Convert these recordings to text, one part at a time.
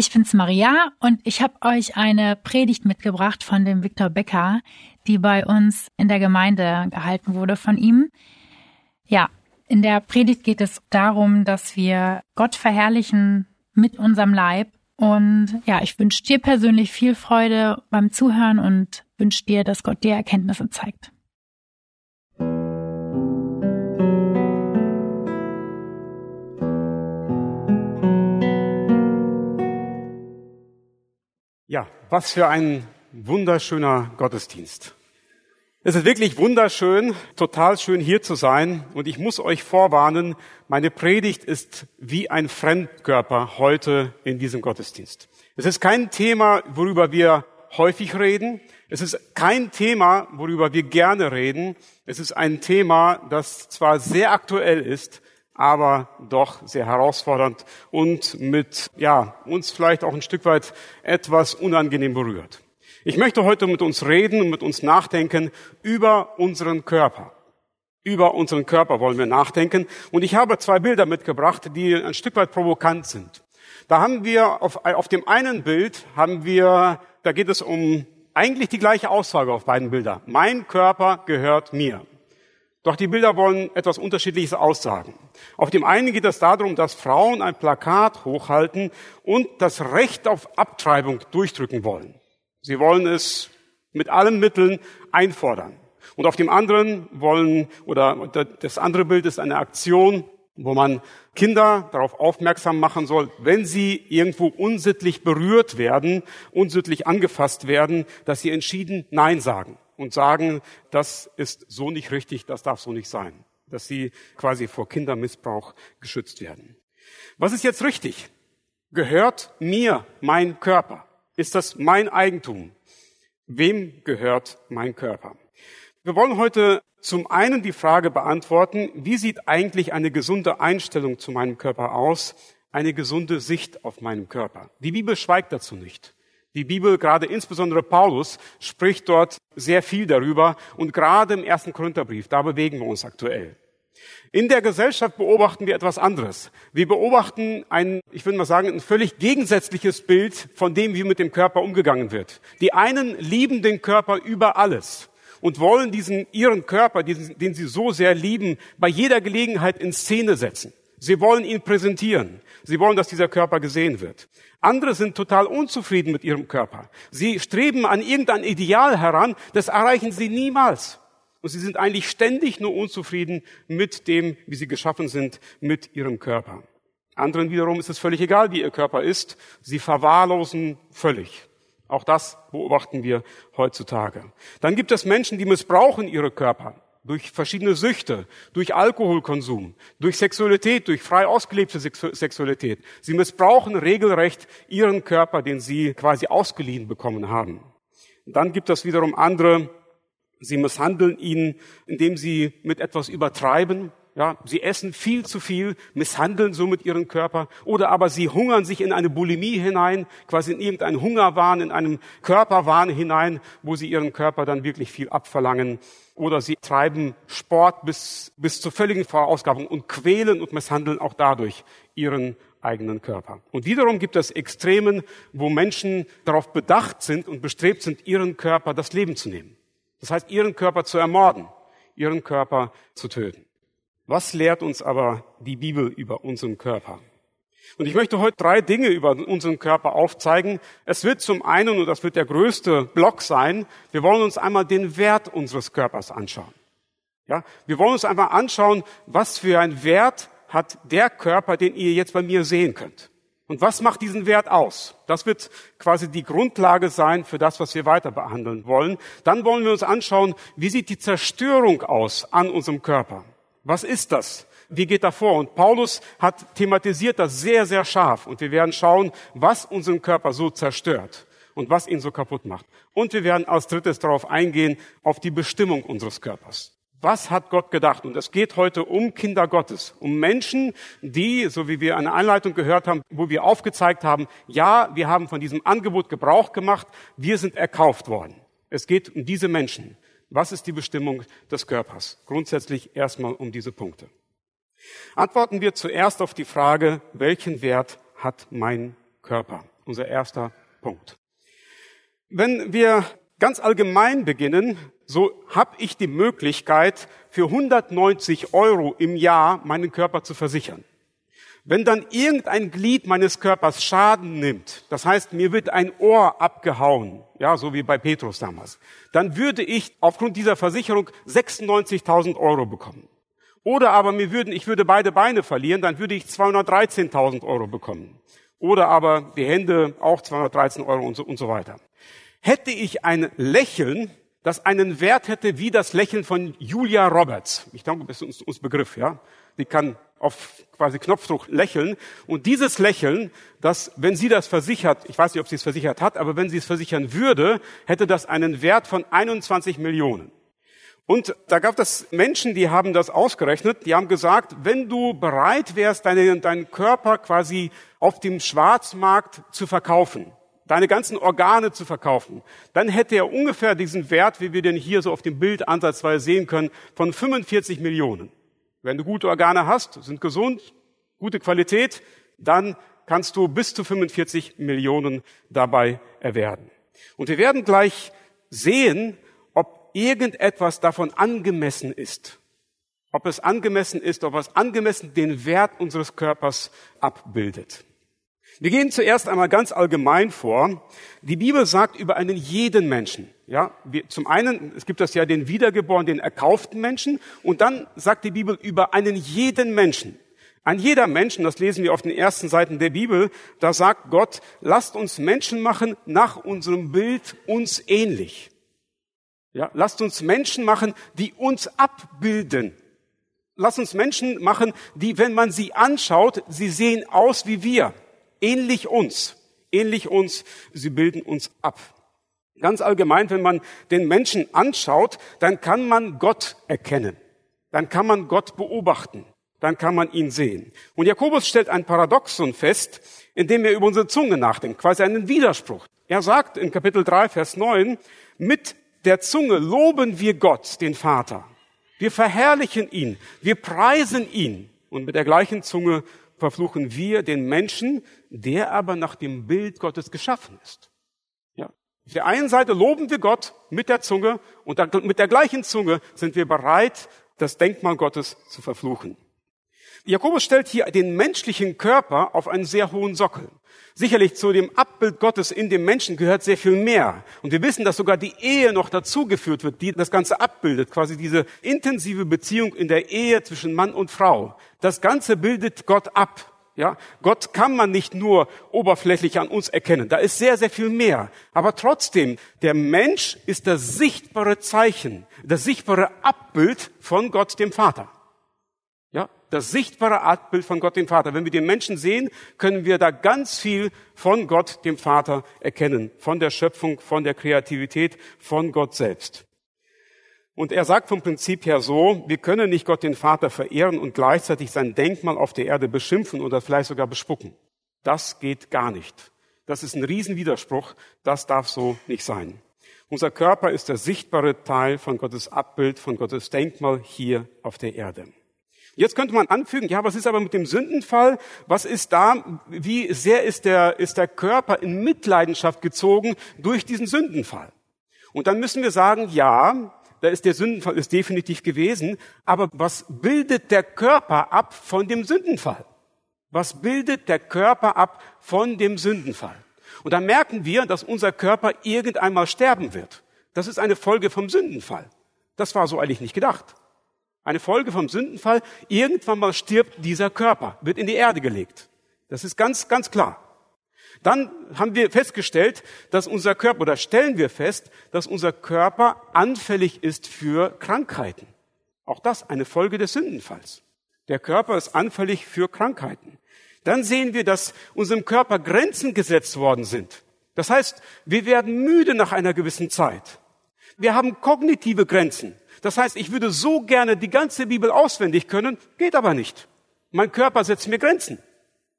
Ich bin's Maria und ich habe euch eine Predigt mitgebracht von dem Viktor Becker, die bei uns in der Gemeinde gehalten wurde von ihm. Ja, in der Predigt geht es darum, dass wir Gott verherrlichen mit unserem Leib. Und ja, ich wünsche dir persönlich viel Freude beim Zuhören und wünsche dir, dass Gott dir Erkenntnisse zeigt. Ja, was für ein wunderschöner Gottesdienst. Es ist wirklich wunderschön, total schön hier zu sein. Und ich muss euch vorwarnen, meine Predigt ist wie ein Fremdkörper heute in diesem Gottesdienst. Es ist kein Thema, worüber wir häufig reden. Es ist kein Thema, worüber wir gerne reden. Es ist ein Thema, das zwar sehr aktuell ist, aber doch sehr herausfordernd und mit, ja, uns vielleicht auch ein Stück weit etwas unangenehm berührt. Ich möchte heute mit uns reden und mit uns nachdenken über unseren Körper. Über unseren Körper wollen wir nachdenken. Und ich habe zwei Bilder mitgebracht, die ein Stück weit provokant sind. Da haben wir auf, auf dem einen Bild haben wir, da geht es um eigentlich die gleiche Aussage auf beiden Bildern. Mein Körper gehört mir. Doch die Bilder wollen etwas Unterschiedliches aussagen. Auf dem einen geht es darum, dass Frauen ein Plakat hochhalten und das Recht auf Abtreibung durchdrücken wollen. Sie wollen es mit allen Mitteln einfordern. Und auf dem anderen wollen, oder das andere Bild ist eine Aktion, wo man Kinder darauf aufmerksam machen soll, wenn sie irgendwo unsittlich berührt werden, unsittlich angefasst werden, dass sie entschieden Nein sagen und sagen, das ist so nicht richtig, das darf so nicht sein, dass sie quasi vor Kindermissbrauch geschützt werden. Was ist jetzt richtig? Gehört mir mein Körper? Ist das mein Eigentum? Wem gehört mein Körper? Wir wollen heute zum einen die Frage beantworten, wie sieht eigentlich eine gesunde Einstellung zu meinem Körper aus, eine gesunde Sicht auf meinen Körper? Die Bibel schweigt dazu nicht. Die Bibel, gerade insbesondere Paulus, spricht dort sehr viel darüber und gerade im ersten Korintherbrief, da bewegen wir uns aktuell. In der Gesellschaft beobachten wir etwas anderes. Wir beobachten ein, ich würde mal sagen, ein völlig gegensätzliches Bild von dem, wie mit dem Körper umgegangen wird. Die einen lieben den Körper über alles und wollen diesen, ihren Körper, diesen, den sie so sehr lieben, bei jeder Gelegenheit in Szene setzen. Sie wollen ihn präsentieren. Sie wollen, dass dieser Körper gesehen wird. Andere sind total unzufrieden mit ihrem Körper. Sie streben an irgendein Ideal heran, das erreichen sie niemals. Und sie sind eigentlich ständig nur unzufrieden mit dem, wie sie geschaffen sind, mit ihrem Körper. Anderen wiederum ist es völlig egal, wie ihr Körper ist. Sie verwahrlosen völlig. Auch das beobachten wir heutzutage. Dann gibt es Menschen, die missbrauchen ihre Körper durch verschiedene Süchte, durch Alkoholkonsum, durch Sexualität, durch frei ausgelebte Sexualität. Sie missbrauchen regelrecht ihren Körper, den sie quasi ausgeliehen bekommen haben. dann gibt es wiederum andere, sie misshandeln ihn, indem sie mit etwas übertreiben, ja, sie essen viel zu viel, misshandeln somit ihren Körper, oder aber sie hungern sich in eine Bulimie hinein, quasi in irgendeinen Hungerwahn, in einem Körperwahn hinein, wo sie ihren Körper dann wirklich viel abverlangen. Oder sie treiben Sport bis, bis zur völligen Verausgabung und quälen und misshandeln auch dadurch ihren eigenen Körper. Und wiederum gibt es Extremen, wo Menschen darauf bedacht sind und bestrebt sind, ihren Körper das Leben zu nehmen. Das heißt, ihren Körper zu ermorden, ihren Körper zu töten. Was lehrt uns aber die Bibel über unseren Körper? Und ich möchte heute drei Dinge über unseren Körper aufzeigen. Es wird zum einen, und das wird der größte Block sein, wir wollen uns einmal den Wert unseres Körpers anschauen. Ja, wir wollen uns einmal anschauen, was für einen Wert hat der Körper, den ihr jetzt bei mir sehen könnt. Und was macht diesen Wert aus? Das wird quasi die Grundlage sein für das, was wir weiter behandeln wollen. Dann wollen wir uns anschauen, wie sieht die Zerstörung aus an unserem Körper? Was ist das? Wie geht da vor? Und Paulus hat thematisiert das sehr, sehr scharf. Und wir werden schauen, was unseren Körper so zerstört. und was ihn so kaputt macht. Und wir werden als drittes darauf eingehen, auf die Bestimmung unseres Körpers. Was hat Gott gedacht? Und es geht heute um Kinder Gottes, um Menschen, die, so wie wir eine Einleitung gehört haben, wo wir aufgezeigt haben, ja, wir haben von diesem Angebot Gebrauch gemacht, wir sind erkauft worden. Es geht um diese Menschen. Was ist die Bestimmung des Körpers? Grundsätzlich erstmal um diese Punkte. Antworten wir zuerst auf die Frage, welchen Wert hat mein Körper? Unser erster Punkt. Wenn wir ganz allgemein beginnen, so habe ich die Möglichkeit, für 190 Euro im Jahr meinen Körper zu versichern. Wenn dann irgendein Glied meines Körpers Schaden nimmt, das heißt, mir wird ein Ohr abgehauen, ja, so wie bei Petrus damals, dann würde ich aufgrund dieser Versicherung 96.000 Euro bekommen. Oder aber mir würden, ich würde beide Beine verlieren, dann würde ich 213.000 Euro bekommen. Oder aber die Hände auch 213 Euro und so, und so weiter. Hätte ich ein Lächeln, das einen Wert hätte wie das Lächeln von Julia Roberts. Ich denke, das ist uns, uns Begriff, ja. Die kann auf quasi Knopfdruck lächeln. Und dieses Lächeln, das, wenn sie das versichert, ich weiß nicht, ob sie es versichert hat, aber wenn sie es versichern würde, hätte das einen Wert von 21 Millionen. Und da gab es Menschen, die haben das ausgerechnet, die haben gesagt, wenn du bereit wärst, deine, deinen Körper quasi auf dem Schwarzmarkt zu verkaufen, deine ganzen Organe zu verkaufen, dann hätte er ungefähr diesen Wert, wie wir den hier so auf dem Bild ansatzweise sehen können, von 45 Millionen. Wenn du gute Organe hast, sind gesund, gute Qualität, dann kannst du bis zu 45 Millionen dabei erwerben. Und wir werden gleich sehen, ob irgendetwas davon angemessen ist. Ob es angemessen ist, ob es angemessen den Wert unseres Körpers abbildet. Wir gehen zuerst einmal ganz allgemein vor. Die Bibel sagt über einen jeden Menschen. Ja, wir, zum einen, es gibt das ja den wiedergeborenen, den erkauften Menschen. Und dann sagt die Bibel über einen jeden Menschen. Ein jeder Menschen, das lesen wir auf den ersten Seiten der Bibel, da sagt Gott, lasst uns Menschen machen nach unserem Bild uns ähnlich. Ja, lasst uns Menschen machen, die uns abbilden. Lasst uns Menschen machen, die, wenn man sie anschaut, sie sehen aus wie wir ähnlich uns, ähnlich uns, sie bilden uns ab. Ganz allgemein, wenn man den Menschen anschaut, dann kann man Gott erkennen. Dann kann man Gott beobachten. Dann kann man ihn sehen. Und Jakobus stellt ein Paradoxon fest, indem er über unsere Zunge nachdenkt, quasi einen Widerspruch. Er sagt in Kapitel 3, Vers 9, mit der Zunge loben wir Gott, den Vater. Wir verherrlichen ihn, wir preisen ihn. Und mit der gleichen Zunge verfluchen wir den Menschen, der aber nach dem Bild Gottes geschaffen ist. Ja. Auf der einen Seite loben wir Gott mit der Zunge und mit der gleichen Zunge sind wir bereit, das Denkmal Gottes zu verfluchen. Jakobus stellt hier den menschlichen Körper auf einen sehr hohen Sockel. Sicherlich zu dem Abbild Gottes in dem Menschen gehört sehr viel mehr. Und wir wissen, dass sogar die Ehe noch dazugeführt wird, die das Ganze abbildet, quasi diese intensive Beziehung in der Ehe zwischen Mann und Frau. Das Ganze bildet Gott ab. Ja, Gott kann man nicht nur oberflächlich an uns erkennen. Da ist sehr, sehr viel mehr. Aber trotzdem, der Mensch ist das sichtbare Zeichen, das sichtbare Abbild von Gott, dem Vater das sichtbare Abbild von Gott dem Vater. Wenn wir den Menschen sehen, können wir da ganz viel von Gott dem Vater erkennen, von der Schöpfung, von der Kreativität, von Gott selbst. Und er sagt vom Prinzip her so, wir können nicht Gott den Vater verehren und gleichzeitig sein Denkmal auf der Erde beschimpfen oder vielleicht sogar bespucken. Das geht gar nicht. Das ist ein Riesenwiderspruch. Das darf so nicht sein. Unser Körper ist der sichtbare Teil von Gottes Abbild, von Gottes Denkmal hier auf der Erde. Jetzt könnte man anfügen, ja, was ist aber mit dem Sündenfall? Was ist da? Wie sehr ist der, ist der Körper in Mitleidenschaft gezogen durch diesen Sündenfall? Und dann müssen wir sagen, ja, da ist der Sündenfall ist definitiv gewesen, aber was bildet der Körper ab von dem Sündenfall? Was bildet der Körper ab von dem Sündenfall? Und dann merken wir, dass unser Körper irgendeinmal sterben wird. Das ist eine Folge vom Sündenfall. Das war so eigentlich nicht gedacht. Eine Folge vom Sündenfall. Irgendwann mal stirbt dieser Körper, wird in die Erde gelegt. Das ist ganz, ganz klar. Dann haben wir festgestellt, dass unser Körper, oder stellen wir fest, dass unser Körper anfällig ist für Krankheiten. Auch das eine Folge des Sündenfalls. Der Körper ist anfällig für Krankheiten. Dann sehen wir, dass unserem Körper Grenzen gesetzt worden sind. Das heißt, wir werden müde nach einer gewissen Zeit. Wir haben kognitive Grenzen. Das heißt, ich würde so gerne die ganze Bibel auswendig können, geht aber nicht. Mein Körper setzt mir Grenzen.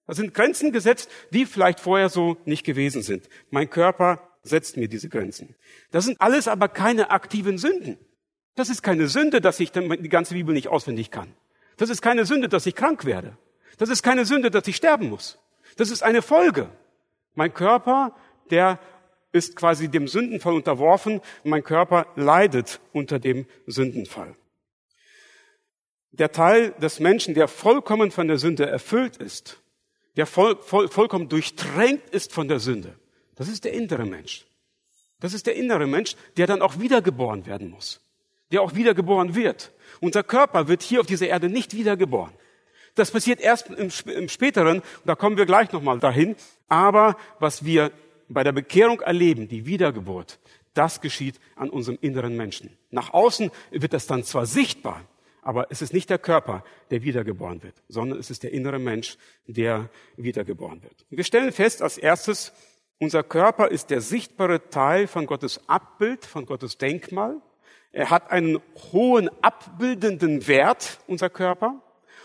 Da sind Grenzen gesetzt, die vielleicht vorher so nicht gewesen sind. Mein Körper setzt mir diese Grenzen. Das sind alles aber keine aktiven Sünden. Das ist keine Sünde, dass ich die ganze Bibel nicht auswendig kann. Das ist keine Sünde, dass ich krank werde. Das ist keine Sünde, dass ich sterben muss. Das ist eine Folge. Mein Körper, der ist quasi dem Sündenfall unterworfen. Mein Körper leidet unter dem Sündenfall. Der Teil des Menschen, der vollkommen von der Sünde erfüllt ist, der voll, voll, vollkommen durchtränkt ist von der Sünde, das ist der innere Mensch. Das ist der innere Mensch, der dann auch wiedergeboren werden muss. Der auch wiedergeboren wird. Unser Körper wird hier auf dieser Erde nicht wiedergeboren. Das passiert erst im, im späteren, da kommen wir gleich nochmal dahin. Aber was wir bei der Bekehrung erleben, die Wiedergeburt, das geschieht an unserem inneren Menschen. Nach außen wird das dann zwar sichtbar, aber es ist nicht der Körper, der wiedergeboren wird, sondern es ist der innere Mensch, der wiedergeboren wird. Wir stellen fest als erstes, unser Körper ist der sichtbare Teil von Gottes Abbild, von Gottes Denkmal. Er hat einen hohen abbildenden Wert, unser Körper.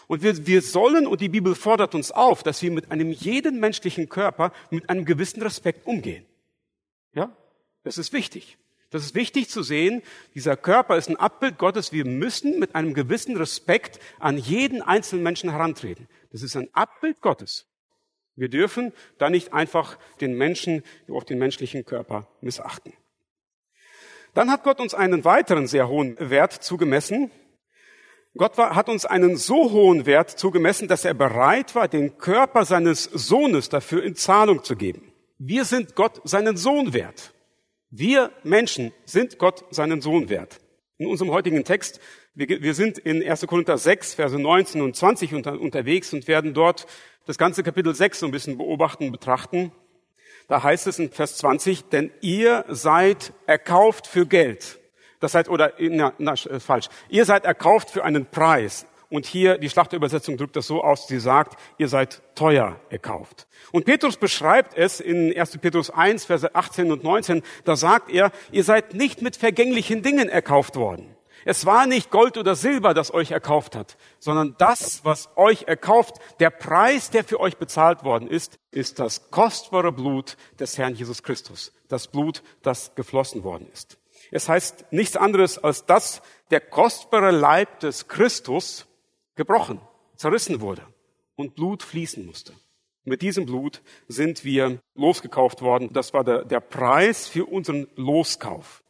Und wir, wir sollen, und die Bibel fordert uns auf, dass wir mit einem jeden menschlichen Körper mit einem gewissen Respekt umgehen. Ja? Das ist wichtig. Das ist wichtig zu sehen. Dieser Körper ist ein Abbild Gottes. Wir müssen mit einem gewissen Respekt an jeden einzelnen Menschen herantreten. Das ist ein Abbild Gottes. Wir dürfen da nicht einfach den Menschen, auch den menschlichen Körper missachten. Dann hat Gott uns einen weiteren sehr hohen Wert zugemessen. Gott hat uns einen so hohen Wert zugemessen, dass er bereit war, den Körper seines Sohnes dafür in Zahlung zu geben. Wir sind Gott seinen Sohn wert. Wir Menschen sind Gott seinen Sohn wert. In unserem heutigen Text, wir, sind in 1. Korinther 6, Verse 19 und 20 unterwegs und werden dort das ganze Kapitel 6 so ein bisschen beobachten, betrachten. Da heißt es in Vers 20, denn ihr seid erkauft für Geld. Das heißt, oder, na, na, falsch. Ihr seid erkauft für einen Preis. Und hier, die Schlachterübersetzung drückt das so aus, sie sagt, ihr seid teuer erkauft. Und Petrus beschreibt es in 1. Petrus 1, Verse 18 und 19, da sagt er, ihr seid nicht mit vergänglichen Dingen erkauft worden. Es war nicht Gold oder Silber, das euch erkauft hat, sondern das, was euch erkauft, der Preis, der für euch bezahlt worden ist, ist das kostbare Blut des Herrn Jesus Christus. Das Blut, das geflossen worden ist. Es heißt nichts anderes, als dass der kostbare Leib des Christus gebrochen, zerrissen wurde und Blut fließen musste. Mit diesem Blut sind wir losgekauft worden. Das war der, der Preis für unseren Loskauf.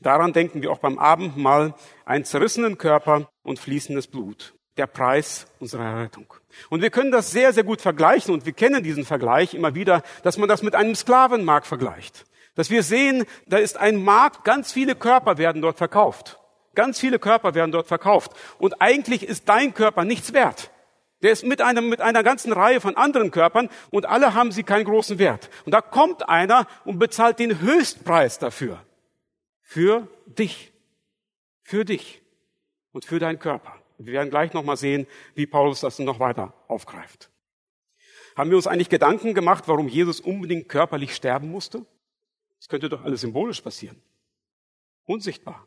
Daran denken wir auch beim Abendmahl, einen zerrissenen Körper und fließendes Blut. Der Preis unserer Rettung. Und wir können das sehr, sehr gut vergleichen und wir kennen diesen Vergleich immer wieder, dass man das mit einem Sklavenmarkt vergleicht. Dass wir sehen, da ist ein Markt, ganz viele Körper werden dort verkauft. Ganz viele Körper werden dort verkauft. Und eigentlich ist dein Körper nichts wert. Der ist mit einer, mit einer ganzen Reihe von anderen Körpern und alle haben sie keinen großen Wert. Und da kommt einer und bezahlt den Höchstpreis dafür. Für dich. Für dich. Und für deinen Körper. Wir werden gleich nochmal sehen, wie Paulus das noch weiter aufgreift. Haben wir uns eigentlich Gedanken gemacht, warum Jesus unbedingt körperlich sterben musste? Das könnte doch alles symbolisch passieren. Unsichtbar.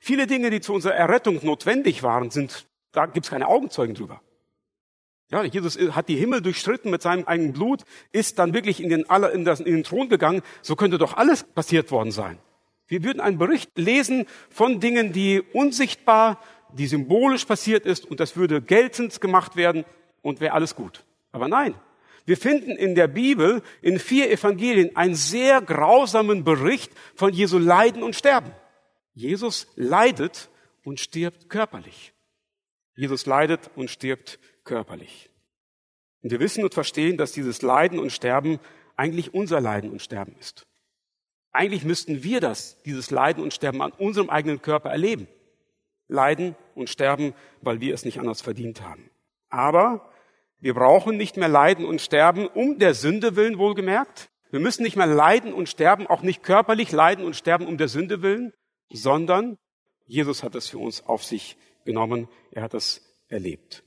Viele Dinge, die zu unserer Errettung notwendig waren, sind, da gibt's keine Augenzeugen drüber. Ja, Jesus hat die Himmel durchstritten mit seinem eigenen Blut, ist dann wirklich in den, in, das, in den Thron gegangen. So könnte doch alles passiert worden sein. Wir würden einen Bericht lesen von Dingen, die unsichtbar, die symbolisch passiert ist und das würde geltend gemacht werden und wäre alles gut. Aber nein. Wir finden in der Bibel in vier Evangelien einen sehr grausamen Bericht von Jesu Leiden und Sterben. Jesus leidet und stirbt körperlich. Jesus leidet und stirbt körperlich. Und wir wissen und verstehen, dass dieses Leiden und Sterben eigentlich unser Leiden und Sterben ist. Eigentlich müssten wir das, dieses Leiden und Sterben an unserem eigenen Körper erleben. Leiden und sterben, weil wir es nicht anders verdient haben. Aber wir brauchen nicht mehr leiden und sterben um der Sünde willen wohlgemerkt. Wir müssen nicht mehr leiden und sterben, auch nicht körperlich leiden und sterben um der Sünde willen, sondern Jesus hat es für uns auf sich genommen. Er hat es erlebt.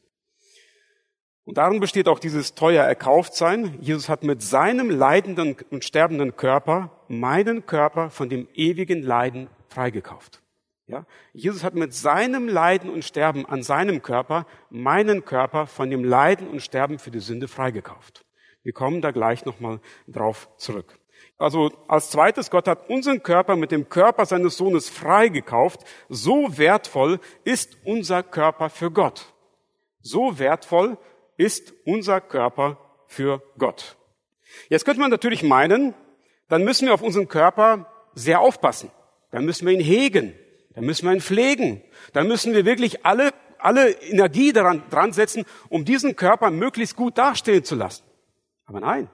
Und darum besteht auch dieses teuer erkauft sein. Jesus hat mit seinem leidenden und sterbenden Körper meinen Körper von dem ewigen Leiden freigekauft. Ja? Jesus hat mit seinem Leiden und Sterben an seinem Körper meinen Körper von dem Leiden und Sterben für die Sünde freigekauft. Wir kommen da gleich nochmal drauf zurück. Also als zweites, Gott hat unseren Körper mit dem Körper seines Sohnes freigekauft. So wertvoll ist unser Körper für Gott. So wertvoll ist unser Körper für Gott. Jetzt könnte man natürlich meinen, dann müssen wir auf unseren Körper sehr aufpassen. Dann müssen wir ihn hegen. Dann müssen wir ihn pflegen. Dann müssen wir wirklich alle, alle Energie daran, dran setzen, um diesen Körper möglichst gut dastehen zu lassen. Aber nein,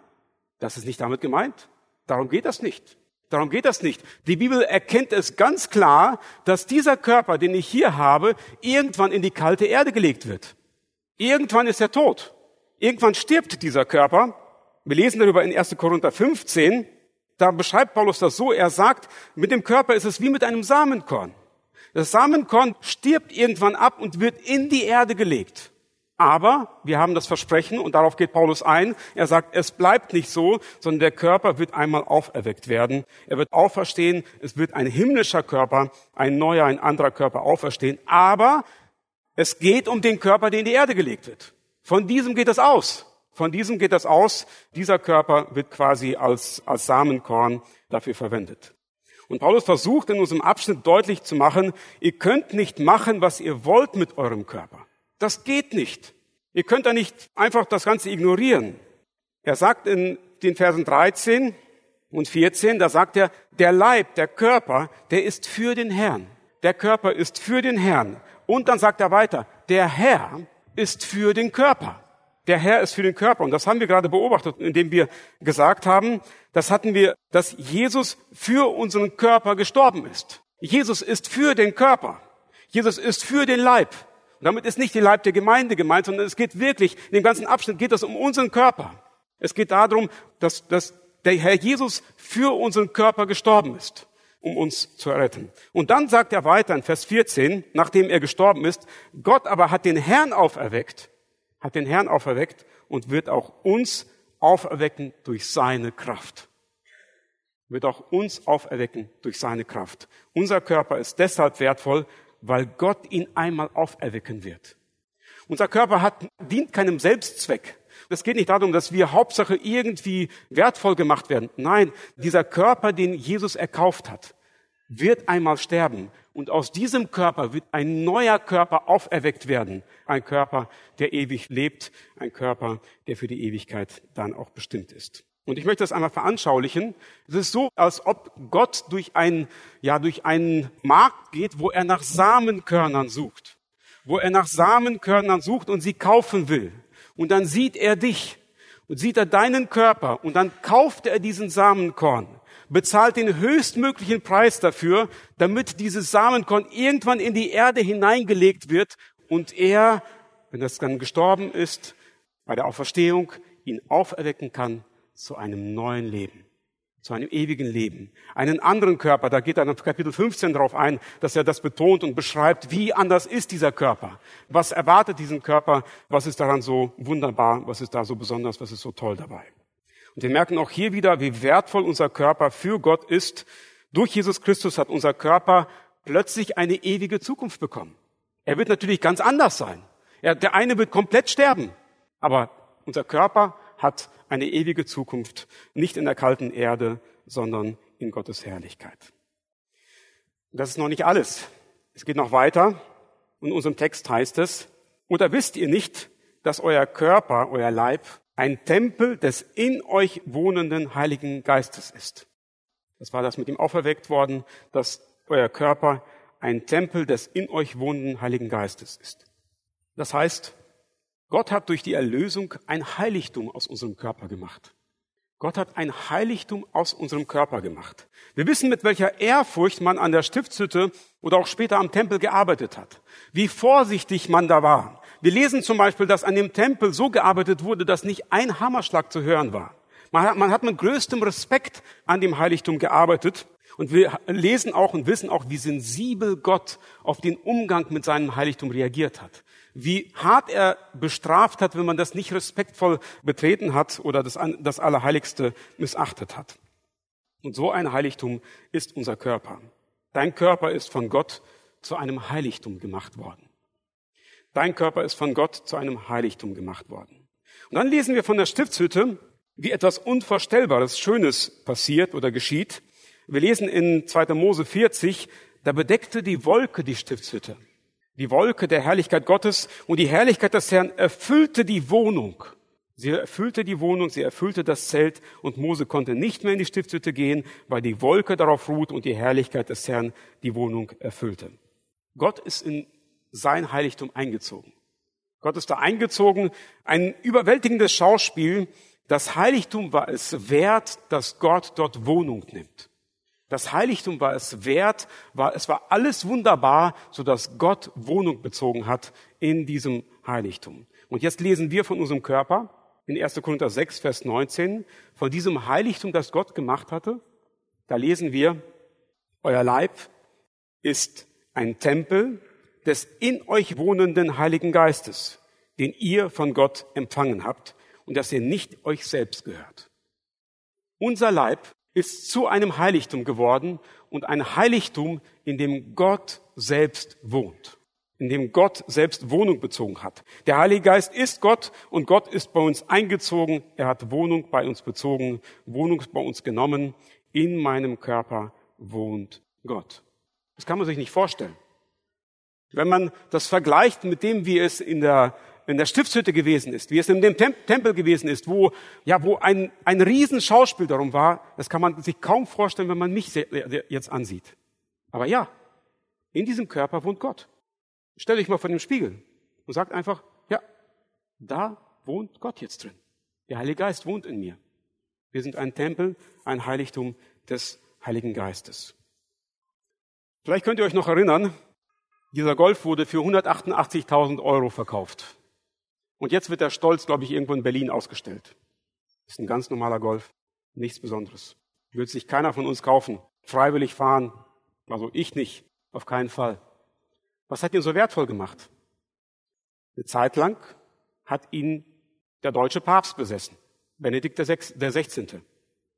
das ist nicht damit gemeint. Darum geht das nicht. Darum geht das nicht. Die Bibel erkennt es ganz klar, dass dieser Körper, den ich hier habe, irgendwann in die kalte Erde gelegt wird. Irgendwann ist er tot. Irgendwann stirbt dieser Körper. Wir lesen darüber in 1. Korinther 15. Da beschreibt Paulus das so. Er sagt, mit dem Körper ist es wie mit einem Samenkorn. Das Samenkorn stirbt irgendwann ab und wird in die Erde gelegt. Aber wir haben das Versprechen und darauf geht Paulus ein. Er sagt, es bleibt nicht so, sondern der Körper wird einmal auferweckt werden. Er wird auferstehen. Es wird ein himmlischer Körper, ein neuer, ein anderer Körper auferstehen. Aber es geht um den Körper, der in die Erde gelegt wird. Von diesem geht es aus. Von diesem geht es aus. Dieser Körper wird quasi als, als Samenkorn dafür verwendet. Und Paulus versucht in unserem Abschnitt deutlich zu machen, ihr könnt nicht machen, was ihr wollt mit eurem Körper. Das geht nicht. Ihr könnt da nicht einfach das Ganze ignorieren. Er sagt in den Versen 13 und 14, da sagt er, der Leib, der Körper, der ist für den Herrn. Der Körper ist für den Herrn. Und dann sagt er weiter, der Herr ist für den Körper. Der Herr ist für den Körper. Und das haben wir gerade beobachtet, indem wir gesagt haben, das hatten wir, dass Jesus für unseren Körper gestorben ist. Jesus ist für den Körper. Jesus ist für den Leib. Und damit ist nicht die Leib der Gemeinde gemeint, sondern es geht wirklich, in dem ganzen Abschnitt geht es um unseren Körper. Es geht darum, dass, dass der Herr Jesus für unseren Körper gestorben ist um uns zu retten. Und dann sagt er weiter in Vers 14, nachdem er gestorben ist, Gott aber hat den Herrn auferweckt, hat den Herrn auferweckt und wird auch uns auferwecken durch seine Kraft. Wird auch uns auferwecken durch seine Kraft. Unser Körper ist deshalb wertvoll, weil Gott ihn einmal auferwecken wird. Unser Körper hat, dient keinem Selbstzweck. Es geht nicht darum, dass wir Hauptsache irgendwie wertvoll gemacht werden. Nein, dieser Körper, den Jesus erkauft hat, wird einmal sterben. Und aus diesem Körper wird ein neuer Körper auferweckt werden. Ein Körper, der ewig lebt. Ein Körper, der für die Ewigkeit dann auch bestimmt ist. Und ich möchte das einmal veranschaulichen. Es ist so, als ob Gott durch einen, ja, durch einen Markt geht, wo er nach Samenkörnern sucht. Wo er nach Samenkörnern sucht und sie kaufen will. Und dann sieht er dich und sieht er deinen Körper und dann kauft er diesen Samenkorn, bezahlt den höchstmöglichen Preis dafür, damit dieses Samenkorn irgendwann in die Erde hineingelegt wird und er, wenn das dann gestorben ist, bei der Auferstehung ihn auferwecken kann zu einem neuen Leben zu einem ewigen Leben. Einen anderen Körper, da geht er in Kapitel 15 darauf ein, dass er das betont und beschreibt, wie anders ist dieser Körper. Was erwartet diesen Körper? Was ist daran so wunderbar? Was ist da so besonders? Was ist so toll dabei? Und wir merken auch hier wieder, wie wertvoll unser Körper für Gott ist. Durch Jesus Christus hat unser Körper plötzlich eine ewige Zukunft bekommen. Er wird natürlich ganz anders sein. Er, der eine wird komplett sterben, aber unser Körper hat eine ewige Zukunft, nicht in der kalten Erde, sondern in Gottes Herrlichkeit. Das ist noch nicht alles. Es geht noch weiter. In unserem Text heißt es, oder wisst ihr nicht, dass euer Körper, euer Leib, ein Tempel des in euch wohnenden Heiligen Geistes ist? Das war das mit ihm auferweckt worden, dass euer Körper ein Tempel des in euch wohnenden Heiligen Geistes ist. Das heißt, Gott hat durch die Erlösung ein Heiligtum aus unserem Körper gemacht. Gott hat ein Heiligtum aus unserem Körper gemacht. Wir wissen, mit welcher Ehrfurcht man an der Stiftshütte oder auch später am Tempel gearbeitet hat. Wie vorsichtig man da war. Wir lesen zum Beispiel, dass an dem Tempel so gearbeitet wurde, dass nicht ein Hammerschlag zu hören war. Man hat, man hat mit größtem Respekt an dem Heiligtum gearbeitet. Und wir lesen auch und wissen auch, wie sensibel Gott auf den Umgang mit seinem Heiligtum reagiert hat wie hart er bestraft hat, wenn man das nicht respektvoll betreten hat oder das, das Allerheiligste missachtet hat. Und so ein Heiligtum ist unser Körper. Dein Körper ist von Gott zu einem Heiligtum gemacht worden. Dein Körper ist von Gott zu einem Heiligtum gemacht worden. Und dann lesen wir von der Stiftshütte, wie etwas Unvorstellbares, Schönes passiert oder geschieht. Wir lesen in 2. Mose 40, da bedeckte die Wolke die Stiftshütte. Die Wolke der Herrlichkeit Gottes und die Herrlichkeit des Herrn erfüllte die Wohnung. Sie erfüllte die Wohnung, sie erfüllte das Zelt und Mose konnte nicht mehr in die Stiftshütte gehen, weil die Wolke darauf ruht und die Herrlichkeit des Herrn die Wohnung erfüllte. Gott ist in sein Heiligtum eingezogen. Gott ist da eingezogen, ein überwältigendes Schauspiel. Das Heiligtum war es wert, dass Gott dort Wohnung nimmt. Das Heiligtum war es wert, war, es war alles wunderbar, so dass Gott Wohnung bezogen hat in diesem Heiligtum. Und jetzt lesen wir von unserem Körper in 1. Korinther 6, Vers 19, von diesem Heiligtum, das Gott gemacht hatte. Da lesen wir, euer Leib ist ein Tempel des in euch wohnenden Heiligen Geistes, den ihr von Gott empfangen habt und dass ihr nicht euch selbst gehört. Unser Leib ist zu einem Heiligtum geworden und ein Heiligtum, in dem Gott selbst wohnt, in dem Gott selbst Wohnung bezogen hat. Der Heilige Geist ist Gott und Gott ist bei uns eingezogen. Er hat Wohnung bei uns bezogen, Wohnung bei uns genommen. In meinem Körper wohnt Gott. Das kann man sich nicht vorstellen. Wenn man das vergleicht mit dem, wie es in der in der Stiftshütte gewesen ist, wie es in dem Tempel gewesen ist, wo, ja, wo ein, ein Riesenschauspiel darum war, das kann man sich kaum vorstellen, wenn man mich jetzt ansieht. Aber ja, in diesem Körper wohnt Gott. Stell dich mal vor dem Spiegel und sag einfach, ja, da wohnt Gott jetzt drin. Der Heilige Geist wohnt in mir. Wir sind ein Tempel, ein Heiligtum des Heiligen Geistes. Vielleicht könnt ihr euch noch erinnern, dieser Golf wurde für 188.000 Euro verkauft. Und jetzt wird er stolz, glaube ich, irgendwo in Berlin ausgestellt. Ist ein ganz normaler Golf. Nichts Besonderes. Wird sich keiner von uns kaufen. Freiwillig fahren. Also ich nicht. Auf keinen Fall. Was hat ihn so wertvoll gemacht? Eine Zeit lang hat ihn der deutsche Papst besessen. Benedikt der 16.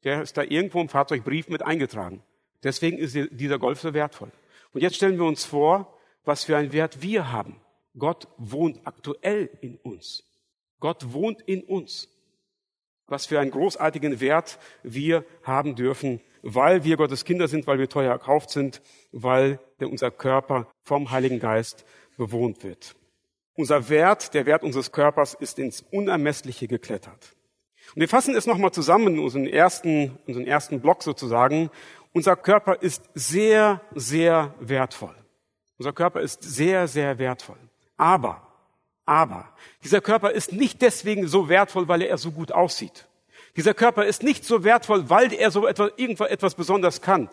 Der ist da irgendwo im Fahrzeugbrief mit eingetragen. Deswegen ist dieser Golf so wertvoll. Und jetzt stellen wir uns vor, was für einen Wert wir haben. Gott wohnt aktuell in uns. Gott wohnt in uns. Was für einen großartigen Wert wir haben dürfen, weil wir Gottes Kinder sind, weil wir teuer erkauft sind, weil unser Körper vom Heiligen Geist bewohnt wird. Unser Wert, der Wert unseres Körpers ist ins Unermessliche geklettert. Und wir fassen es nochmal zusammen in unseren ersten, unseren ersten Block sozusagen. Unser Körper ist sehr, sehr wertvoll. Unser Körper ist sehr, sehr wertvoll. Aber, aber, dieser Körper ist nicht deswegen so wertvoll, weil er so gut aussieht. Dieser Körper ist nicht so wertvoll, weil er so etwas, irgendwas etwas besonders kann.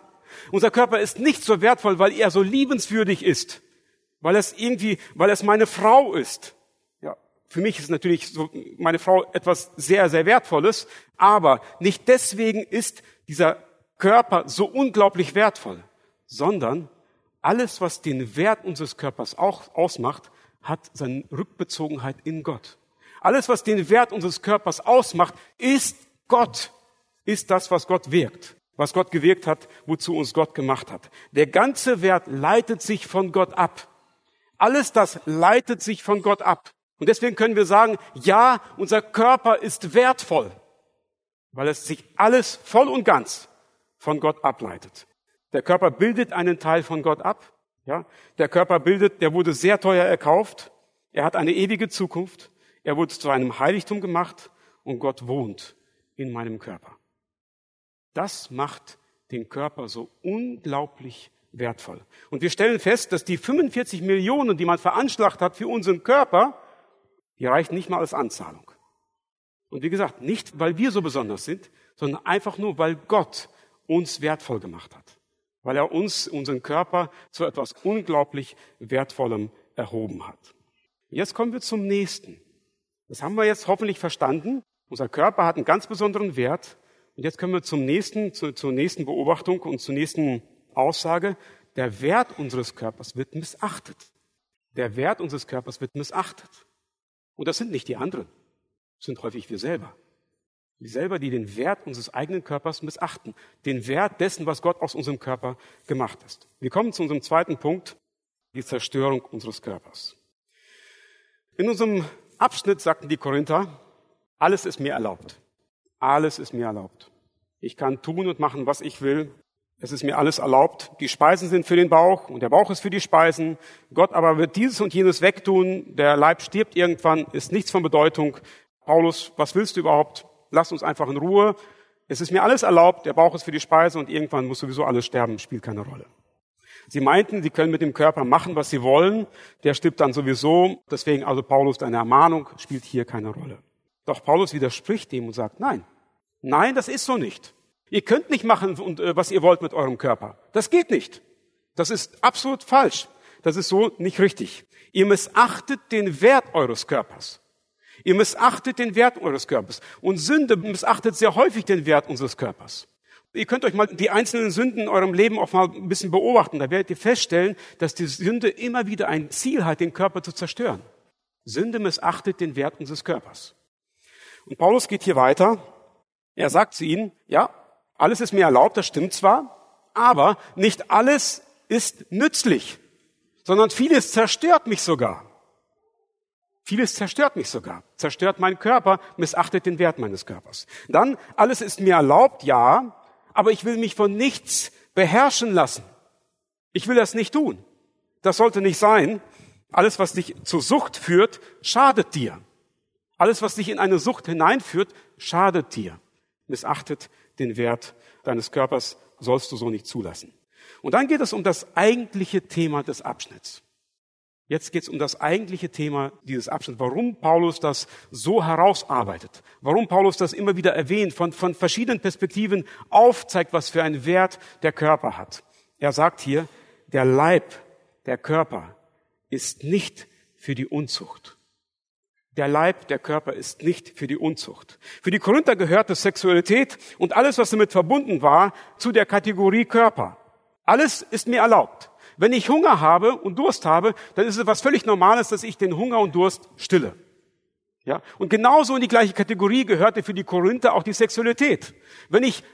Unser Körper ist nicht so wertvoll, weil er so liebenswürdig ist, weil es irgendwie, weil es meine Frau ist. Ja, für mich ist natürlich so meine Frau etwas sehr, sehr Wertvolles, aber nicht deswegen ist dieser Körper so unglaublich wertvoll, sondern alles, was den Wert unseres Körpers auch ausmacht, hat seine Rückbezogenheit in Gott. Alles, was den Wert unseres Körpers ausmacht, ist Gott, ist das, was Gott wirkt, was Gott gewirkt hat, wozu uns Gott gemacht hat. Der ganze Wert leitet sich von Gott ab. Alles das leitet sich von Gott ab. Und deswegen können wir sagen, ja, unser Körper ist wertvoll, weil es sich alles voll und ganz von Gott ableitet. Der Körper bildet einen Teil von Gott ab ja, der Körper bildet, der wurde sehr teuer erkauft. Er hat eine ewige Zukunft. Er wurde zu einem Heiligtum gemacht und Gott wohnt in meinem Körper. Das macht den Körper so unglaublich wertvoll. Und wir stellen fest, dass die 45 Millionen, die man veranschlagt hat für unseren Körper, die reichen nicht mal als Anzahlung. Und wie gesagt, nicht weil wir so besonders sind, sondern einfach nur, weil Gott uns wertvoll gemacht hat weil er uns, unseren Körper, zu etwas unglaublich Wertvollem erhoben hat. Jetzt kommen wir zum nächsten. Das haben wir jetzt hoffentlich verstanden. Unser Körper hat einen ganz besonderen Wert. Und jetzt kommen wir zum nächsten, zu, zur nächsten Beobachtung und zur nächsten Aussage. Der Wert unseres Körpers wird missachtet. Der Wert unseres Körpers wird missachtet. Und das sind nicht die anderen, das sind häufig wir selber. Wir selber, die den Wert unseres eigenen Körpers missachten, den Wert dessen, was Gott aus unserem Körper gemacht hat. Wir kommen zu unserem zweiten Punkt, die Zerstörung unseres Körpers. In unserem Abschnitt sagten die Korinther, alles ist mir erlaubt. Alles ist mir erlaubt. Ich kann tun und machen, was ich will. Es ist mir alles erlaubt. Die Speisen sind für den Bauch und der Bauch ist für die Speisen. Gott aber wird dieses und jenes wegtun. Der Leib stirbt irgendwann, ist nichts von Bedeutung. Paulus, was willst du überhaupt? Lass uns einfach in Ruhe. Es ist mir alles erlaubt. Der Bauch ist für die Speise und irgendwann muss sowieso alles sterben. Spielt keine Rolle. Sie meinten, sie können mit dem Körper machen, was sie wollen. Der stirbt dann sowieso. Deswegen also Paulus, deine Ermahnung spielt hier keine Rolle. Doch Paulus widerspricht dem und sagt, nein, nein, das ist so nicht. Ihr könnt nicht machen, äh, was ihr wollt mit eurem Körper. Das geht nicht. Das ist absolut falsch. Das ist so nicht richtig. Ihr missachtet den Wert eures Körpers. Ihr missachtet den Wert eures Körpers. Und Sünde missachtet sehr häufig den Wert unseres Körpers. Ihr könnt euch mal die einzelnen Sünden in eurem Leben auch mal ein bisschen beobachten. Da werdet ihr feststellen, dass die Sünde immer wieder ein Ziel hat, den Körper zu zerstören. Sünde missachtet den Wert unseres Körpers. Und Paulus geht hier weiter. Er sagt zu ihnen, ja, alles ist mir erlaubt, das stimmt zwar, aber nicht alles ist nützlich, sondern vieles zerstört mich sogar. Vieles zerstört mich sogar, zerstört meinen Körper, missachtet den Wert meines Körpers. Dann, alles ist mir erlaubt, ja, aber ich will mich von nichts beherrschen lassen. Ich will das nicht tun. Das sollte nicht sein. Alles, was dich zur Sucht führt, schadet dir. Alles, was dich in eine Sucht hineinführt, schadet dir. Missachtet den Wert deines Körpers, sollst du so nicht zulassen. Und dann geht es um das eigentliche Thema des Abschnitts. Jetzt geht es um das eigentliche Thema dieses Abschnitts, warum Paulus das so herausarbeitet, warum Paulus das immer wieder erwähnt, von, von verschiedenen Perspektiven aufzeigt, was für einen Wert der Körper hat. Er sagt hier, der Leib, der Körper ist nicht für die Unzucht. Der Leib, der Körper ist nicht für die Unzucht. Für die Korinther gehörte Sexualität und alles, was damit verbunden war, zu der Kategorie Körper. Alles ist mir erlaubt. Wenn ich Hunger habe und Durst habe, dann ist es was völlig Normales, dass ich den Hunger und Durst stille. Ja? Und genauso in die gleiche Kategorie gehörte für die Korinther auch die Sexualität. Wenn ich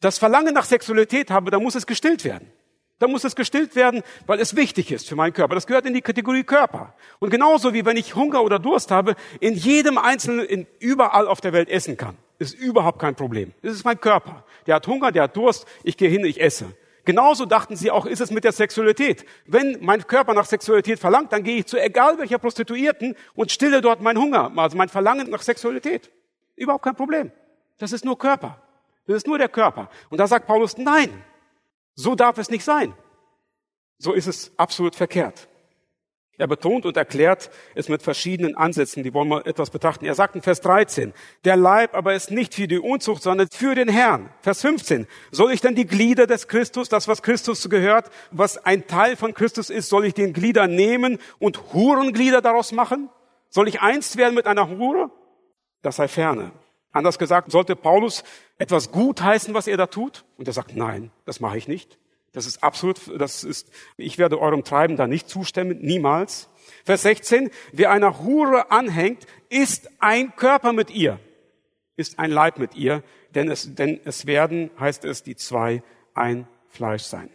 das Verlangen nach Sexualität habe, dann muss es gestillt werden. Da muss es gestillt werden, weil es wichtig ist für meinen Körper. Das gehört in die Kategorie Körper. Und genauso wie wenn ich Hunger oder Durst habe, in jedem Einzelnen, in überall auf der Welt essen kann. Ist überhaupt kein Problem. Das ist mein Körper. Der hat Hunger, der hat Durst, ich gehe hin, ich esse. Genauso dachten sie auch, ist es mit der Sexualität. Wenn mein Körper nach Sexualität verlangt, dann gehe ich zu egal welcher Prostituierten und stille dort meinen Hunger, also mein Verlangen nach Sexualität. Überhaupt kein Problem. Das ist nur Körper. Das ist nur der Körper. Und da sagt Paulus, nein, so darf es nicht sein. So ist es absolut verkehrt. Er betont und erklärt es mit verschiedenen Ansätzen, die wollen wir etwas betrachten. Er sagt in Vers 13, der Leib aber ist nicht für die Unzucht, sondern für den Herrn. Vers 15, soll ich denn die Glieder des Christus, das was Christus gehört, was ein Teil von Christus ist, soll ich den Glieder nehmen und Hurenglieder daraus machen? Soll ich einst werden mit einer Hure? Das sei ferne. Anders gesagt, sollte Paulus etwas gut heißen, was er da tut? Und er sagt, nein, das mache ich nicht. Das ist absolut, das ist, ich werde eurem Treiben da nicht zustimmen, niemals. Vers 16, wer einer Hure anhängt, ist ein Körper mit ihr, ist ein Leib mit ihr, denn es, denn es werden, heißt es, die zwei ein Fleisch sein.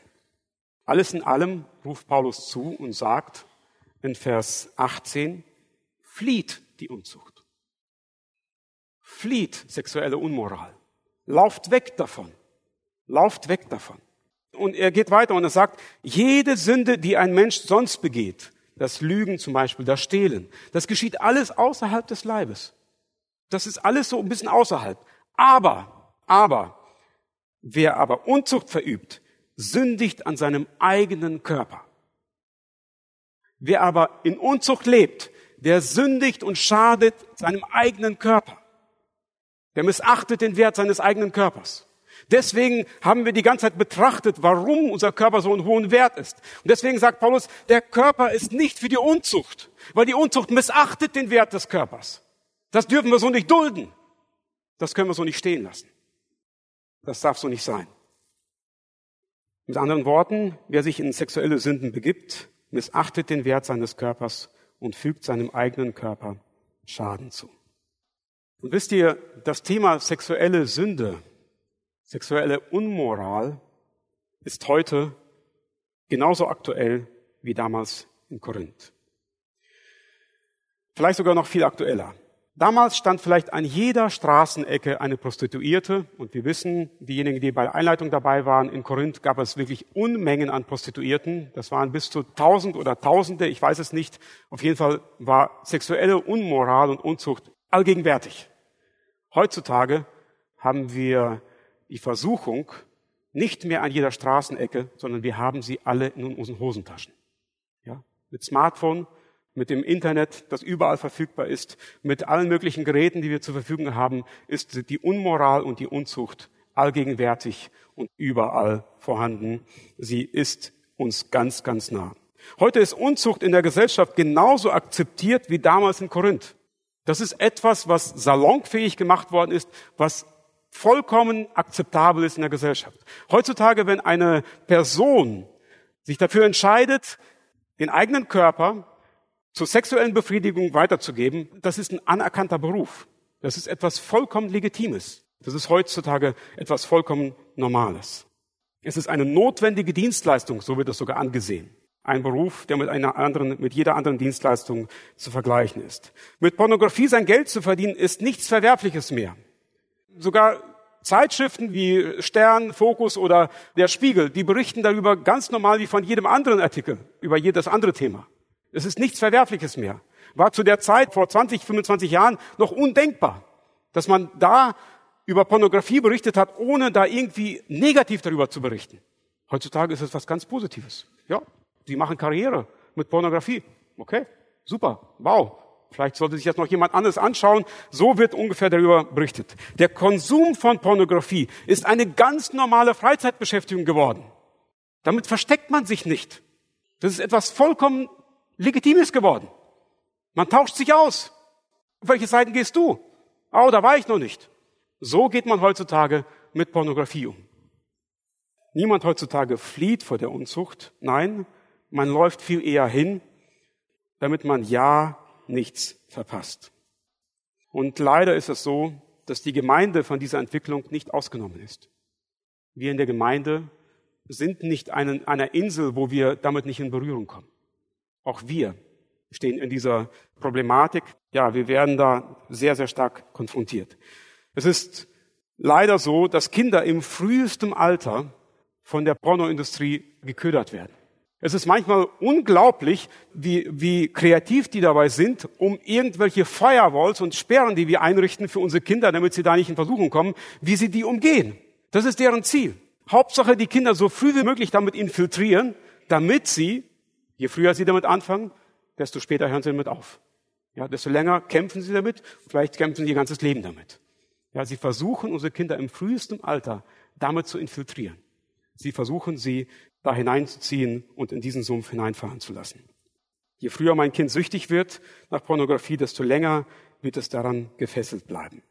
Alles in allem ruft Paulus zu und sagt in Vers 18, flieht die Unzucht flieht sexuelle Unmoral. Lauft weg davon. Lauft weg davon. Und er geht weiter und er sagt, jede Sünde, die ein Mensch sonst begeht, das Lügen zum Beispiel, das Stehlen, das geschieht alles außerhalb des Leibes. Das ist alles so ein bisschen außerhalb. Aber, aber, wer aber Unzucht verübt, sündigt an seinem eigenen Körper. Wer aber in Unzucht lebt, der sündigt und schadet seinem eigenen Körper. Der missachtet den Wert seines eigenen Körpers. Deswegen haben wir die ganze Zeit betrachtet, warum unser Körper so einen hohen Wert ist. Und deswegen sagt Paulus, der Körper ist nicht für die Unzucht, weil die Unzucht missachtet den Wert des Körpers. Das dürfen wir so nicht dulden. Das können wir so nicht stehen lassen. Das darf so nicht sein. Mit anderen Worten, wer sich in sexuelle Sünden begibt, missachtet den Wert seines Körpers und fügt seinem eigenen Körper Schaden zu. Und wisst ihr, das Thema sexuelle Sünde, sexuelle Unmoral ist heute genauso aktuell wie damals in Korinth. Vielleicht sogar noch viel aktueller. Damals stand vielleicht an jeder Straßenecke eine Prostituierte und wir wissen, diejenigen, die bei der Einleitung dabei waren, in Korinth gab es wirklich Unmengen an Prostituierten. Das waren bis zu tausend oder tausende, ich weiß es nicht. Auf jeden Fall war sexuelle Unmoral und Unzucht allgegenwärtig. Heutzutage haben wir die Versuchung nicht mehr an jeder Straßenecke, sondern wir haben sie alle in unseren Hosentaschen. Ja? Mit Smartphone, mit dem Internet, das überall verfügbar ist, mit allen möglichen Geräten, die wir zur Verfügung haben, ist die Unmoral und die Unzucht allgegenwärtig und überall vorhanden. Sie ist uns ganz, ganz nah. Heute ist Unzucht in der Gesellschaft genauso akzeptiert wie damals in Korinth. Das ist etwas, was salonfähig gemacht worden ist, was vollkommen akzeptabel ist in der Gesellschaft. Heutzutage, wenn eine Person sich dafür entscheidet, den eigenen Körper zur sexuellen Befriedigung weiterzugeben, das ist ein anerkannter Beruf. Das ist etwas vollkommen Legitimes. Das ist heutzutage etwas vollkommen Normales. Es ist eine notwendige Dienstleistung, so wird es sogar angesehen. Ein Beruf, der mit einer anderen, mit jeder anderen Dienstleistung zu vergleichen ist. Mit Pornografie sein Geld zu verdienen, ist nichts Verwerfliches mehr. Sogar Zeitschriften wie Stern, Fokus oder der Spiegel, die berichten darüber ganz normal wie von jedem anderen Artikel, über jedes andere Thema. Es ist nichts Verwerfliches mehr. War zu der Zeit vor 20, 25 Jahren noch undenkbar, dass man da über Pornografie berichtet hat, ohne da irgendwie negativ darüber zu berichten. Heutzutage ist es was ganz Positives. Ja, sie machen Karriere mit Pornografie. Okay, super, wow. Vielleicht sollte sich jetzt noch jemand anderes anschauen. So wird ungefähr darüber berichtet. Der Konsum von Pornografie ist eine ganz normale Freizeitbeschäftigung geworden. Damit versteckt man sich nicht. Das ist etwas vollkommen Legitimes geworden. Man tauscht sich aus. Auf welche Seiten gehst du? Oh, da war ich noch nicht. So geht man heutzutage mit Pornografie um. Niemand heutzutage flieht vor der Unzucht. Nein, man läuft viel eher hin, damit man ja nichts verpasst. Und leider ist es so, dass die Gemeinde von dieser Entwicklung nicht ausgenommen ist. Wir in der Gemeinde sind nicht einen, einer Insel, wo wir damit nicht in Berührung kommen. Auch wir stehen in dieser Problematik. Ja, wir werden da sehr, sehr stark konfrontiert. Es ist leider so, dass Kinder im frühesten Alter von der Pornoindustrie geködert werden. Es ist manchmal unglaublich, wie, wie kreativ die dabei sind, um irgendwelche Firewalls und Sperren, die wir einrichten für unsere Kinder, damit sie da nicht in Versuchung kommen, wie sie die umgehen. Das ist deren Ziel. Hauptsache, die Kinder so früh wie möglich damit infiltrieren, damit sie Je früher sie damit anfangen, desto später hören sie damit auf. Ja, desto länger kämpfen sie damit, vielleicht kämpfen sie ihr ganzes Leben damit. Ja, sie versuchen unsere Kinder im frühesten Alter damit zu infiltrieren. Sie versuchen sie da hineinzuziehen und in diesen Sumpf hineinfahren zu lassen. Je früher mein Kind süchtig wird nach Pornografie, desto länger wird es daran gefesselt bleiben.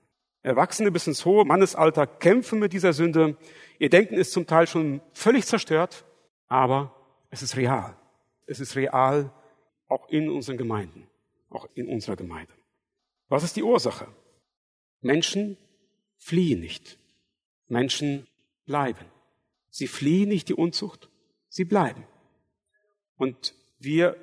Erwachsene bis ins hohe Mannesalter kämpfen mit dieser Sünde. Ihr Denken ist zum Teil schon völlig zerstört, aber es ist real. Es ist real, auch in unseren Gemeinden, auch in unserer Gemeinde. Was ist die Ursache? Menschen fliehen nicht. Menschen bleiben. Sie fliehen nicht die Unzucht, sie bleiben. Und wir,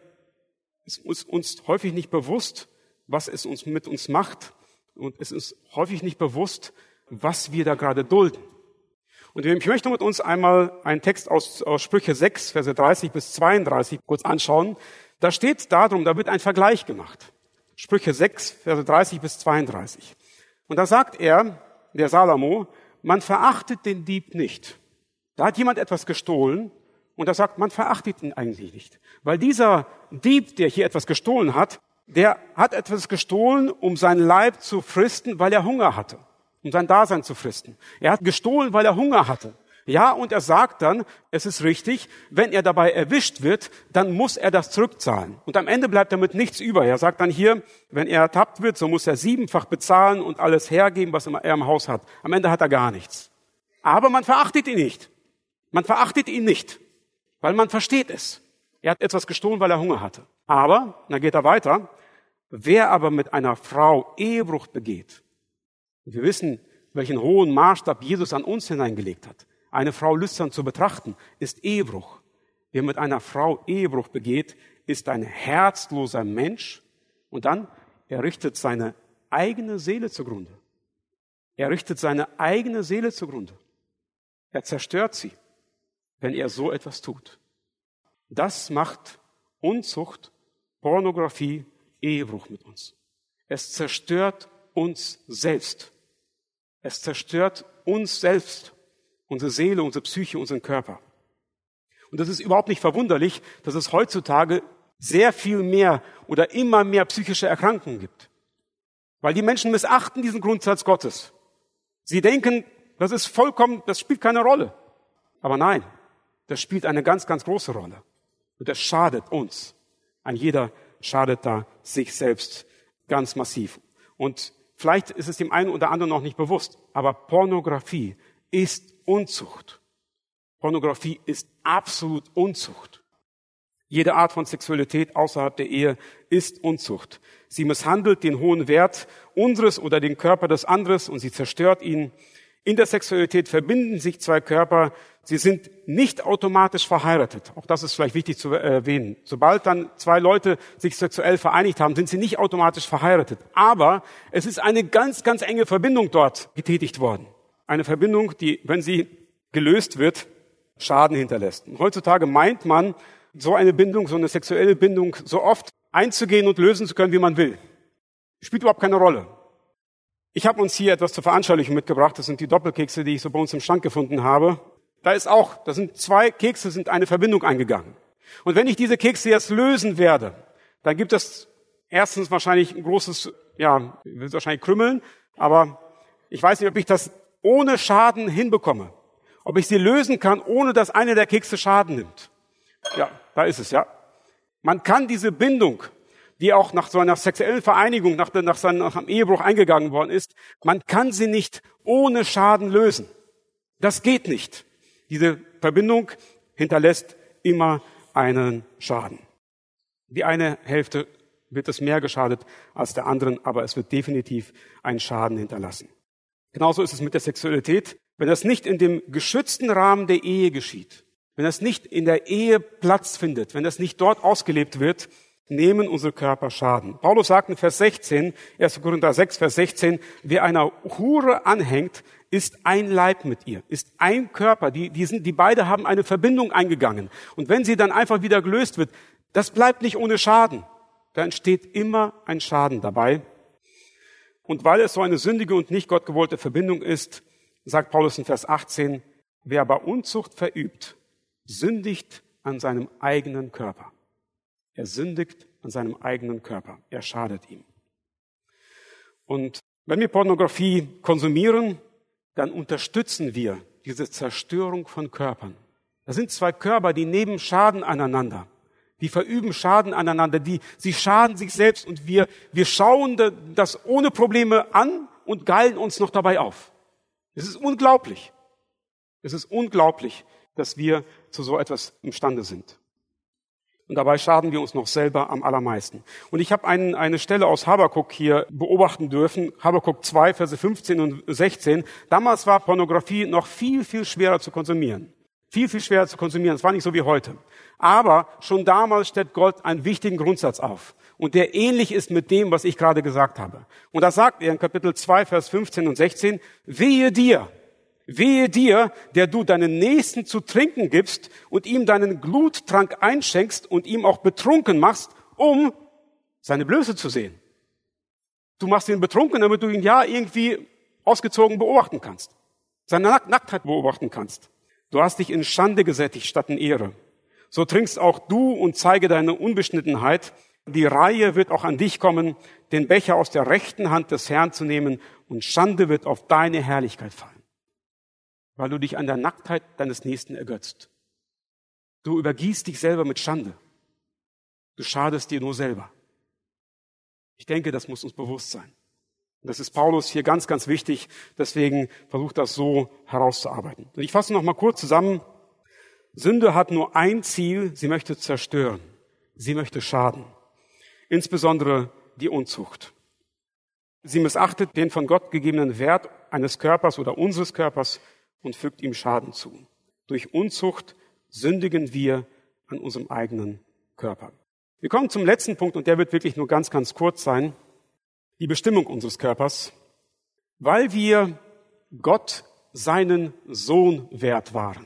es ist uns häufig nicht bewusst, was es uns mit uns macht. Und es ist häufig nicht bewusst, was wir da gerade dulden. Und ich möchte mit uns einmal einen Text aus, aus Sprüche 6, Verse 30 bis 32 kurz anschauen. Da steht darum, da wird ein Vergleich gemacht. Sprüche 6, Verse 30 bis 32. Und da sagt er, der Salomo, man verachtet den Dieb nicht. Da hat jemand etwas gestohlen und er sagt, man verachtet ihn eigentlich nicht. Weil dieser Dieb, der hier etwas gestohlen hat, der hat etwas gestohlen, um sein Leib zu fristen, weil er Hunger hatte um sein Dasein zu fristen. Er hat gestohlen, weil er Hunger hatte. Ja, und er sagt dann, es ist richtig, wenn er dabei erwischt wird, dann muss er das zurückzahlen. Und am Ende bleibt damit nichts über. Er sagt dann hier, wenn er ertappt wird, so muss er siebenfach bezahlen und alles hergeben, was er im Haus hat. Am Ende hat er gar nichts. Aber man verachtet ihn nicht. Man verachtet ihn nicht, weil man versteht es. Er hat etwas gestohlen, weil er Hunger hatte. Aber, dann geht er weiter, wer aber mit einer Frau Ehebruch begeht, wir wissen, welchen hohen Maßstab Jesus an uns hineingelegt hat. Eine Frau lüstern zu betrachten, ist Ehebruch. Wer mit einer Frau Ehebruch begeht, ist ein herzloser Mensch und dann, er richtet seine eigene Seele zugrunde. Er richtet seine eigene Seele zugrunde. Er zerstört sie, wenn er so etwas tut. Das macht Unzucht, Pornografie, Ehebruch mit uns. Es zerstört uns selbst. Es zerstört uns selbst, unsere Seele, unsere Psyche, unseren Körper. Und das ist überhaupt nicht verwunderlich, dass es heutzutage sehr viel mehr oder immer mehr psychische Erkrankungen gibt. Weil die Menschen missachten diesen Grundsatz Gottes. Sie denken, das ist vollkommen, das spielt keine Rolle. Aber nein, das spielt eine ganz, ganz große Rolle. Und das schadet uns. Ein jeder schadet da sich selbst ganz massiv. Und vielleicht ist es dem einen oder anderen noch nicht bewusst, aber Pornografie ist Unzucht. Pornografie ist absolut Unzucht. Jede Art von Sexualität außerhalb der Ehe ist Unzucht. Sie misshandelt den hohen Wert unseres oder den Körper des anderes und sie zerstört ihn. In der Sexualität verbinden sich zwei Körper. Sie sind nicht automatisch verheiratet. Auch das ist vielleicht wichtig zu erwähnen. Sobald dann zwei Leute sich sexuell vereinigt haben, sind sie nicht automatisch verheiratet. Aber es ist eine ganz, ganz enge Verbindung dort getätigt worden. Eine Verbindung, die, wenn sie gelöst wird, Schaden hinterlässt. Und heutzutage meint man, so eine Bindung, so eine sexuelle Bindung so oft einzugehen und lösen zu können, wie man will. Spielt überhaupt keine Rolle. Ich habe uns hier etwas zur Veranschaulichung mitgebracht. Das sind die Doppelkekse, die ich so bei uns im Schrank gefunden habe. Da ist auch, da sind zwei Kekse, sind eine Verbindung eingegangen. Und wenn ich diese Kekse jetzt lösen werde, dann gibt es erstens wahrscheinlich ein großes, ja, wird wahrscheinlich krümmeln, aber ich weiß nicht, ob ich das ohne Schaden hinbekomme. Ob ich sie lösen kann, ohne dass eine der Kekse Schaden nimmt. Ja, da ist es, ja. Man kann diese Bindung, die auch nach so einer sexuellen Vereinigung, nach, nach, seinem, nach einem Ehebruch eingegangen worden ist, man kann sie nicht ohne Schaden lösen. Das geht nicht. Diese Verbindung hinterlässt immer einen Schaden. Die eine Hälfte wird es mehr geschadet als der anderen, aber es wird definitiv einen Schaden hinterlassen. Genauso ist es mit der Sexualität. Wenn das nicht in dem geschützten Rahmen der Ehe geschieht, wenn das nicht in der Ehe Platz findet, wenn das nicht dort ausgelebt wird, nehmen unsere Körper Schaden. Paulus sagt in Vers 16, 1. Korinther 6, Vers 16, wer einer Hure anhängt, ist ein Leib mit ihr, ist ein Körper. Die, die, sind, die beide haben eine Verbindung eingegangen. Und wenn sie dann einfach wieder gelöst wird, das bleibt nicht ohne Schaden. Da entsteht immer ein Schaden dabei. Und weil es so eine sündige und nicht gottgewollte Verbindung ist, sagt Paulus in Vers 18, wer aber Unzucht verübt, sündigt an seinem eigenen Körper. Er sündigt an seinem eigenen Körper. Er schadet ihm. Und wenn wir Pornografie konsumieren, dann unterstützen wir diese Zerstörung von Körpern. Das sind zwei Körper, die nehmen Schaden aneinander. Die verüben Schaden aneinander. Die, sie schaden sich selbst und wir, wir schauen das ohne Probleme an und geilen uns noch dabei auf. Es ist unglaublich. Es ist unglaublich, dass wir zu so etwas imstande sind. Und dabei schaden wir uns noch selber am allermeisten. Und ich habe einen, eine Stelle aus Habakuk hier beobachten dürfen, Habakuk 2, Verse 15 und 16. Damals war Pornografie noch viel, viel schwerer zu konsumieren. Viel, viel schwerer zu konsumieren. Es war nicht so wie heute. Aber schon damals stellt Gott einen wichtigen Grundsatz auf. Und der ähnlich ist mit dem, was ich gerade gesagt habe. Und da sagt er in Kapitel 2, Vers 15 und 16, wehe dir, Wehe dir, der du deinen Nächsten zu trinken gibst und ihm deinen Gluttrank einschenkst und ihm auch betrunken machst, um seine Blöße zu sehen. Du machst ihn betrunken, damit du ihn ja irgendwie ausgezogen beobachten kannst. Seine Nacktheit beobachten kannst. Du hast dich in Schande gesättigt statt in Ehre. So trinkst auch du und zeige deine Unbeschnittenheit. Die Reihe wird auch an dich kommen, den Becher aus der rechten Hand des Herrn zu nehmen und Schande wird auf deine Herrlichkeit fallen weil du dich an der Nacktheit deines Nächsten ergötzt. Du übergießt dich selber mit Schande. Du schadest dir nur selber. Ich denke, das muss uns bewusst sein. Und das ist Paulus hier ganz, ganz wichtig. Deswegen versucht das so herauszuarbeiten. Und ich fasse noch mal kurz zusammen. Sünde hat nur ein Ziel, sie möchte zerstören, sie möchte schaden, insbesondere die Unzucht. Sie missachtet den von Gott gegebenen Wert eines Körpers oder unseres Körpers und fügt ihm Schaden zu. Durch Unzucht sündigen wir an unserem eigenen Körper. Wir kommen zum letzten Punkt und der wird wirklich nur ganz, ganz kurz sein. Die Bestimmung unseres Körpers. Weil wir Gott seinen Sohn wert waren.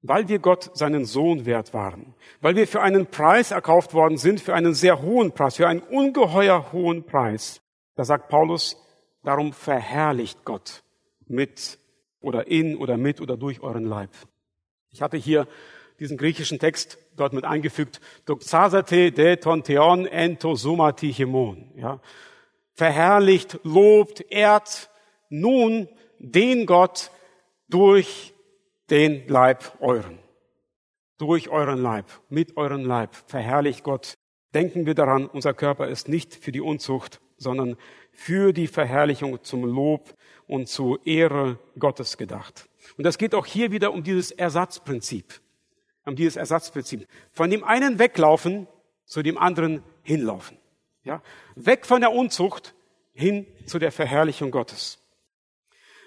Weil wir Gott seinen Sohn wert waren. Weil wir für einen Preis erkauft worden sind, für einen sehr hohen Preis, für einen ungeheuer hohen Preis. Da sagt Paulus, darum verherrlicht Gott mit oder in oder mit oder durch euren Leib. Ich hatte hier diesen griechischen Text dort mit eingefügt. Doxasate de tonteon entosumati hemon. Ja. Verherrlicht, lobt, ehrt nun den Gott durch den Leib euren. Durch euren Leib, mit euren Leib. Verherrlicht Gott. Denken wir daran, unser Körper ist nicht für die Unzucht, sondern für die Verherrlichung zum Lob und zur Ehre Gottes gedacht. Und das geht auch hier wieder um dieses Ersatzprinzip um dieses Ersatzprinzip. Von dem einen weglaufen, zu dem anderen hinlaufen. Ja? Weg von der Unzucht hin zu der Verherrlichung Gottes.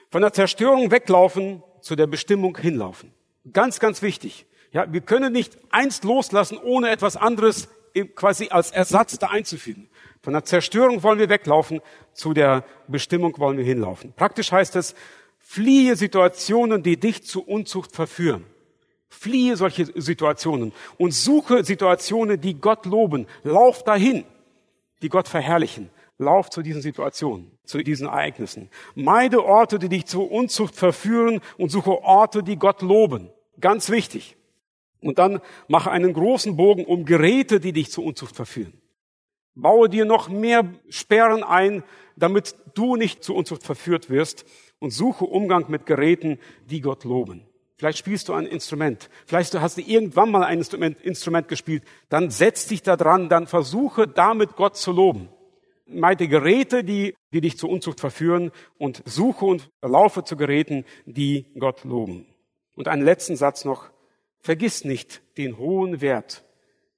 Von der Zerstörung weglaufen, zu der Bestimmung hinlaufen. Ganz, ganz wichtig. Ja, wir können nicht eins loslassen, ohne etwas anderes quasi als Ersatz da einzufügen. Von der Zerstörung wollen wir weglaufen, zu der Bestimmung wollen wir hinlaufen. Praktisch heißt es, fliehe Situationen, die dich zu Unzucht verführen. Fliehe solche Situationen und suche Situationen, die Gott loben. Lauf dahin, die Gott verherrlichen. Lauf zu diesen Situationen, zu diesen Ereignissen. Meide Orte, die dich zur Unzucht verführen und suche Orte, die Gott loben. Ganz wichtig. Und dann mache einen großen Bogen um Geräte, die dich zur Unzucht verführen. Baue dir noch mehr Sperren ein, damit du nicht zur Unzucht verführt wirst und suche Umgang mit Geräten, die Gott loben. Vielleicht spielst du ein Instrument. Vielleicht hast du irgendwann mal ein Instrument, Instrument gespielt. Dann setz dich da dran, dann versuche damit Gott zu loben. Meide Geräte, die, die dich zur Unzucht verführen und suche und laufe zu Geräten, die Gott loben. Und einen letzten Satz noch. Vergiss nicht den hohen Wert,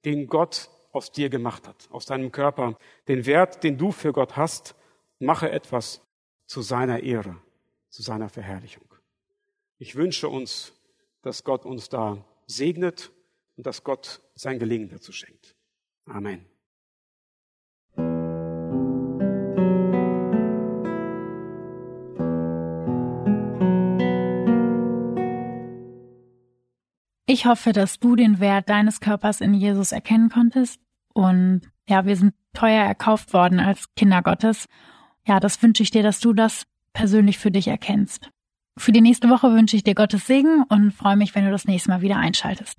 den Gott aus dir gemacht hat, aus deinem Körper. Den Wert, den du für Gott hast. Mache etwas zu seiner Ehre, zu seiner Verherrlichung. Ich wünsche uns, dass Gott uns da segnet und dass Gott sein Gelingen dazu schenkt. Amen. Ich hoffe, dass du den Wert deines Körpers in Jesus erkennen konntest. Und ja, wir sind teuer erkauft worden als Kinder Gottes. Ja, das wünsche ich dir, dass du das persönlich für dich erkennst. Für die nächste Woche wünsche ich dir Gottes Segen und freue mich, wenn du das nächste Mal wieder einschaltest.